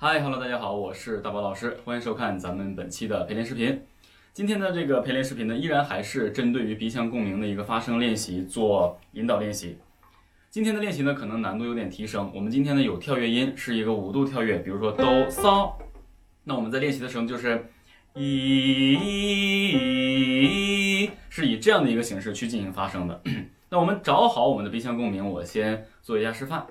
嗨，Hello，大家好，我是大宝老师，欢迎收看咱们本期的陪练视频。今天的这个陪练视频呢，依然还是针对于鼻腔共鸣的一个发声练习做引导练习。今天的练习呢，可能难度有点提升。我们今天呢有跳跃音，是一个五度跳跃，比如说哆嗦。那我们在练习的时候就是一，是以这样的一个形式去进行发声的。那我们找好我们的鼻腔共鸣，我先做一下示范。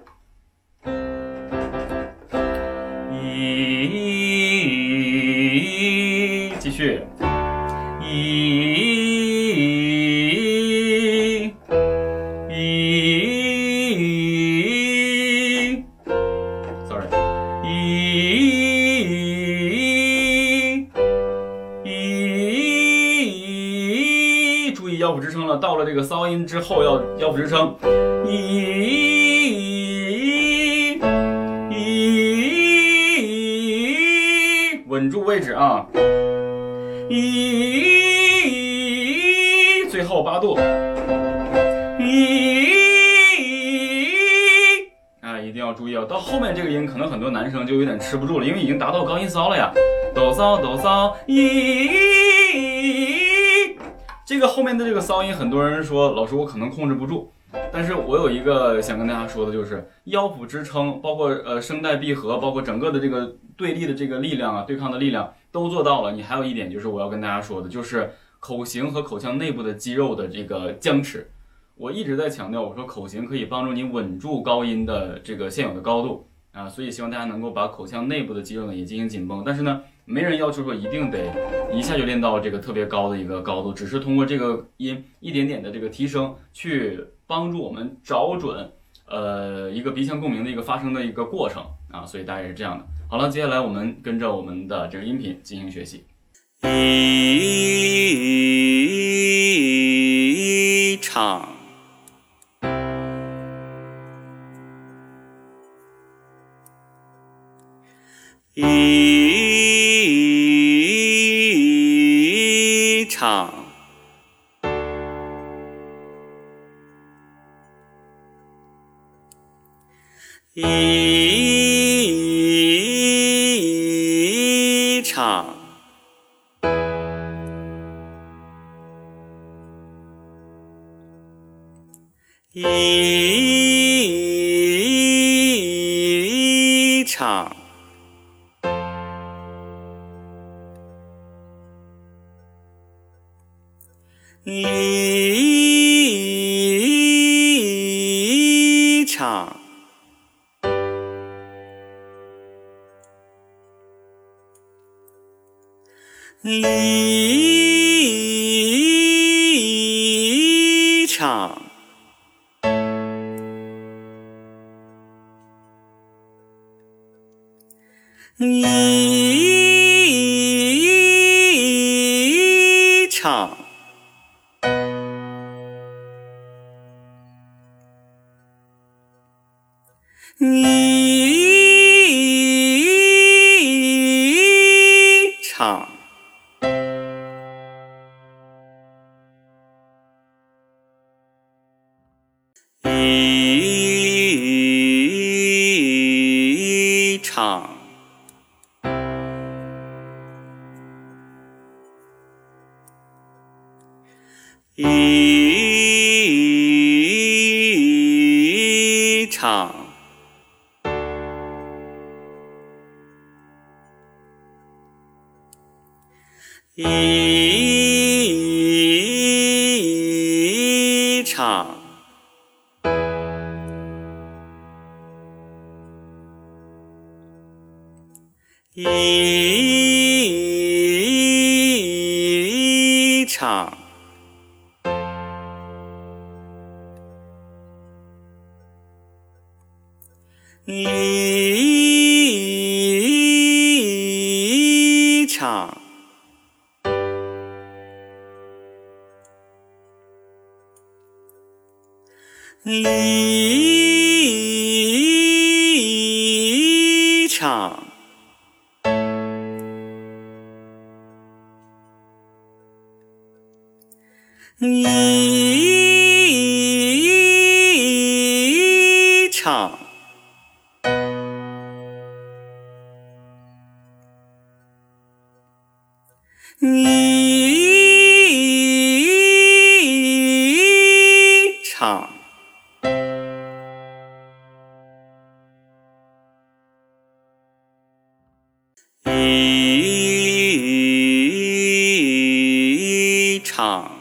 继续，一，一，sorry，一，一，注意腰腹支撑了，到了这个骚音之后要腰腹支撑，一。稳住位置啊！一，最后八度，一，啊，一定要注意啊！到后面这个音，可能很多男生就有点吃不住了，因为已经达到高音骚了呀，哆骚哆骚，一，这个后面的这个骚音，很多人说老师我可能控制不住。但是我有一个想跟大家说的，就是腰腹支撑，包括呃声带闭合，包括整个的这个对立的这个力量啊，对抗的力量都做到了。你还有一点就是我要跟大家说的，就是口型和口腔内部的肌肉的这个僵持。我一直在强调，我说口型可以帮助你稳住高音的这个现有的高度啊，所以希望大家能够把口腔内部的肌肉呢也进行紧绷。但是呢，没人要求说一定得一下就练到这个特别高的一个高度，只是通过这个音一点点的这个提升去。帮助我们找准，呃，一个鼻腔共鸣的一个发声的一个过程啊，所以大概是这样的。好了，接下来我们跟着我们的这个音频进行学习。一唱，一唱。一唱，一唱，一场。一场。唱，一唱。一唱，一场，一场。一一唱，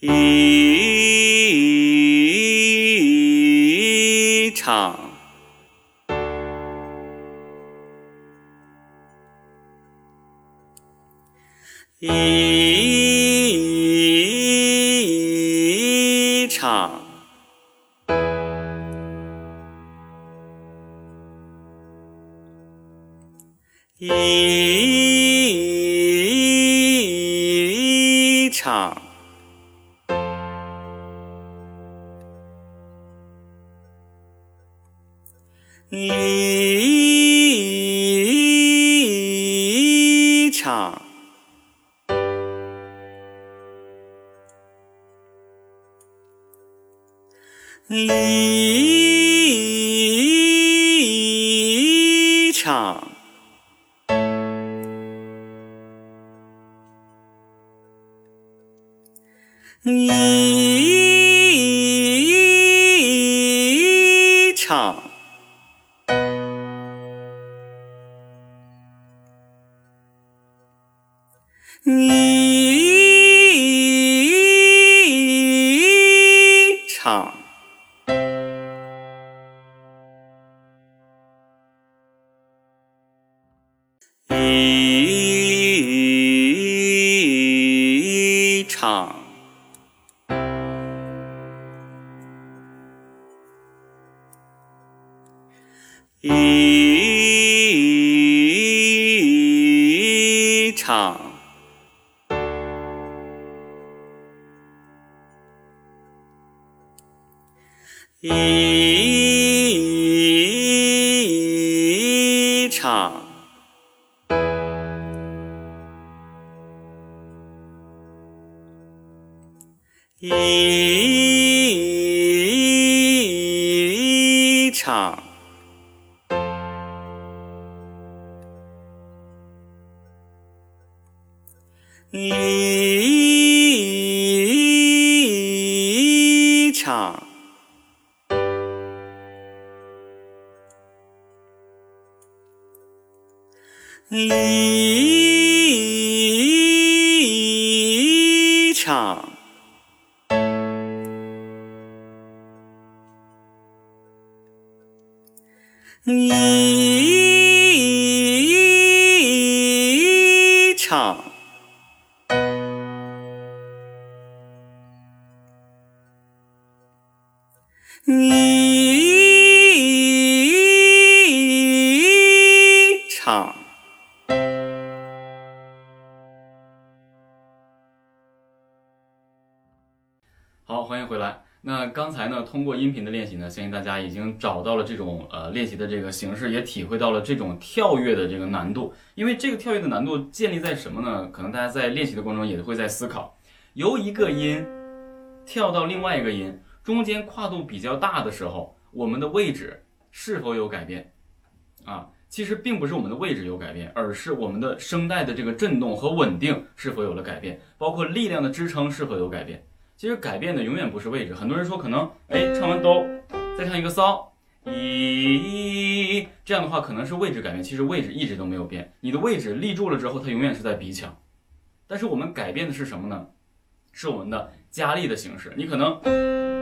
一唱，一一场。一唱，一一场。一场，一场。一场，一场，一场。一唱，一场，一通过音频的练习呢，相信大家已经找到了这种呃练习的这个形式，也体会到了这种跳跃的这个难度。因为这个跳跃的难度建立在什么呢？可能大家在练习的过程中也会在思考，由一个音跳到另外一个音，中间跨度比较大的时候，我们的位置是否有改变？啊，其实并不是我们的位置有改变，而是我们的声带的这个振动和稳定是否有了改变，包括力量的支撑是否有改变。其实改变的永远不是位置，很多人说可能，哎，唱完哆，再唱一个骚，咦，这样的话可能是位置改变，其实位置一直都没有变，你的位置立住了之后，它永远是在鼻腔。但是我们改变的是什么呢？是我们的加力的形式。你可能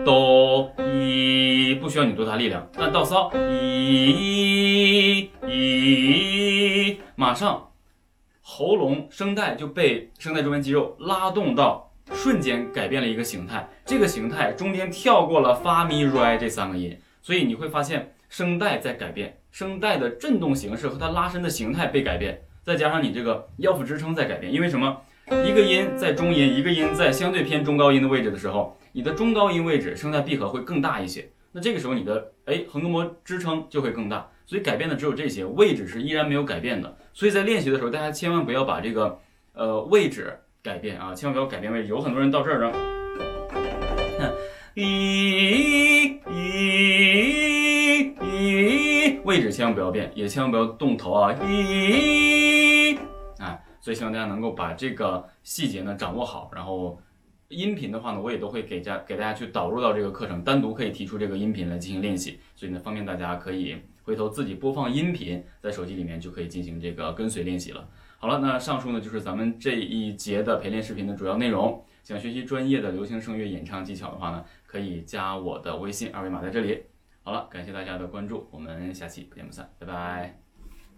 哆咦不需要你多大力量，但到骚咦咦，马上喉咙声带就被声带周边肌肉拉动到。瞬间改变了一个形态，这个形态中间跳过了发咪瑞这三个音，所以你会发现声带在改变，声带的振动形式和它拉伸的形态被改变，再加上你这个腰腹支撑在改变，因为什么？一个音在中音，一个音在相对偏中高音的位置的时候，你的中高音位置声带闭合会更大一些，那这个时候你的哎横膈膜支撑就会更大，所以改变的只有这些，位置是依然没有改变的，所以在练习的时候，大家千万不要把这个呃位置。改变啊，千万不要改变位置。有很多人到这儿呢，咦咦咦，位置千万不要变，也千万不要动头啊，咦，哎，所以希望大家能够把这个细节呢掌握好，然后音频的话呢，我也都会给家给大家去导入到这个课程，单独可以提出这个音频来进行练习，所以呢，方便大家可以回头自己播放音频，在手机里面就可以进行这个跟随练习了。好了，那上述呢就是咱们这一节的陪练视频的主要内容。想学习专业的流行声乐演唱技巧的话呢，可以加我的微信，二维码在这里。好了，感谢大家的关注，我们下期不见不散，拜拜。